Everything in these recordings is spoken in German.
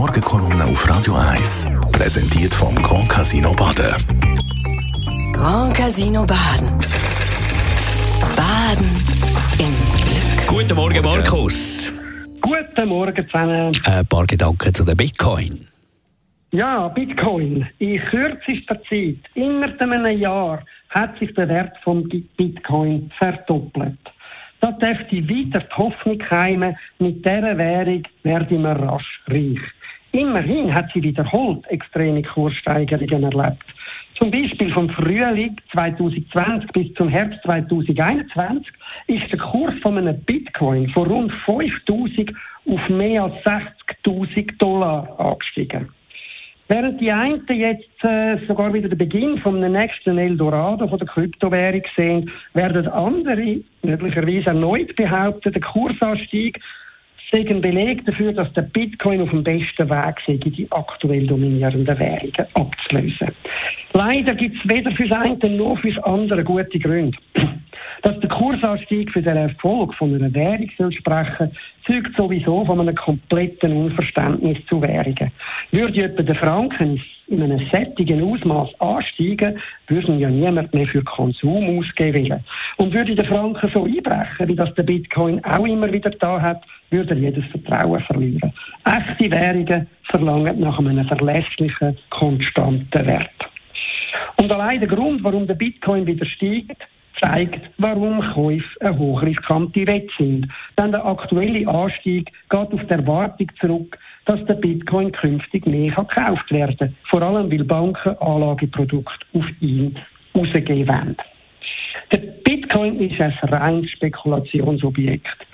Morgenkolumne auf Radio 1. Präsentiert vom Grand Casino Baden. Grand Casino Baden. Baden im Glück. Guten Morgen, Markus. Guten Morgen zusammen. Ein paar Gedanken zu den Bitcoin. Ja, Bitcoin. In kürzester Zeit, innerhalb einem Jahr, hat sich der Wert von Bitcoin verdoppelt. Da dürfte weiter die Hoffnung heimen, mit dieser Währung werden wir rasch reich. Immerhin hat sie wiederholt extreme Kurssteigerungen erlebt. Zum Beispiel vom Frühling 2020 bis zum Herbst 2021 ist der Kurs von einem Bitcoin von rund 5000 auf mehr als 60.000 Dollar angestiegen. Während die einen jetzt äh, sogar wieder den Beginn vom nächsten Eldorado von der Kryptowährung sehen, werden andere möglicherweise erneut behaupten, der Kursanstieg sei ein Beleg dafür, dass der Bitcoin auf dem besten Weg sei, die aktuell dominierenden Währungen abzulösen. Leider gibt es weder für das eine noch für das andere gute Gründe. Dass der Kursanstieg für den Erfolg von einer Währung soll sprechen, zeugt sowieso von einem kompletten Unverständnis zu Währungen. Würde etwa der Franken in einem sättigen Ausmaß ansteigen, würden ja niemand mehr für Konsum ausgeben Und würde der Franken so einbrechen, wie das der Bitcoin auch immer wieder da hat, würde er jedes Vertrauen verlieren. Echte Währungen verlangen nach einem verlässlichen, konstanten Wert. Und allein der Grund, warum der Bitcoin wieder steigt, zeigt, warum Käufe eine hochriskante Wette sind. Denn der aktuelle Anstieg geht auf die Erwartung zurück, dass der Bitcoin künftig mehr gekauft werden kann. Vor allem, weil Banken Anlageprodukte auf ihn rausgeben wollen. Der Bitcoin ist ein reines Spekulationsobjekt.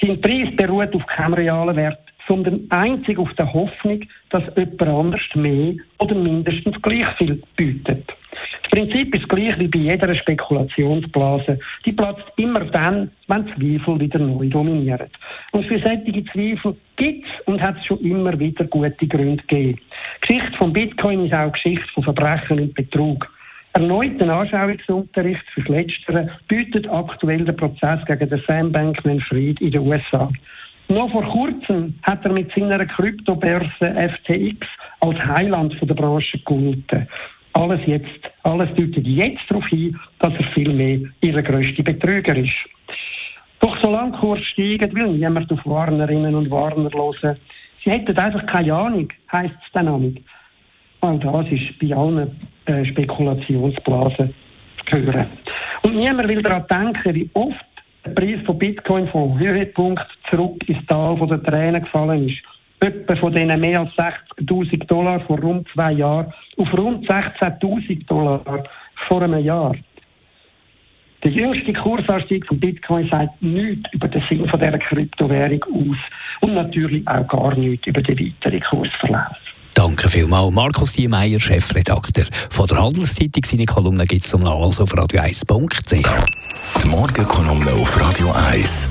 Sein Preis beruht auf keinem realen Wert sondern einzig auf der Hoffnung, dass jemand anders mehr oder mindestens gleich viel bietet. Gleich wie bei jeder Spekulationsblase. Die platzt immer dann, wenn Zweifel wieder neu dominieren. Und für solche Zweifel gibt es und hat es schon immer wieder gute Gründe gegeben. Die Geschichte von Bitcoin ist auch Geschichte von Verbrechen und Betrug. Erneuten Anschauungsunterricht für das Letztere bietet aktuell der Prozess gegen den Sam Bankman-Fried in den USA. Noch vor kurzem hat er mit seiner Kryptobörse FTX als Heiland der Branche gegolten. Alles jetzt, alles deutet jetzt darauf hin, dass er viel mehr ihre grösste Betrüger ist. Doch solange Kurs steigen, will niemand auf Warnerinnen und Warner hören. Sie hätten einfach keine Ahnung, heisst es dann auch nicht. All das ist bei allen äh, Spekulationsblasen zu hören. Und niemand will daran denken, wie oft der Preis von Bitcoin vom Höhepunkt zurück ins Tal der Tränen gefallen ist. Etwa von diesen mehr als 60.000 Dollar vor rund zwei Jahren auf rund 16.000 Dollar vor einem Jahr. Der jüngste Kursanstieg von Bitcoin sagt nichts über den Sinn von dieser Kryptowährung aus und natürlich auch gar nichts über den weiteren Kursverlauf. Danke vielmals. Markus Diemeyer, Chefredakteur von der Handelszeitung. Seine Kolumne gibt es zum Nachlesen auf radio1.ch. Die Morgenkolumne auf Radio 1.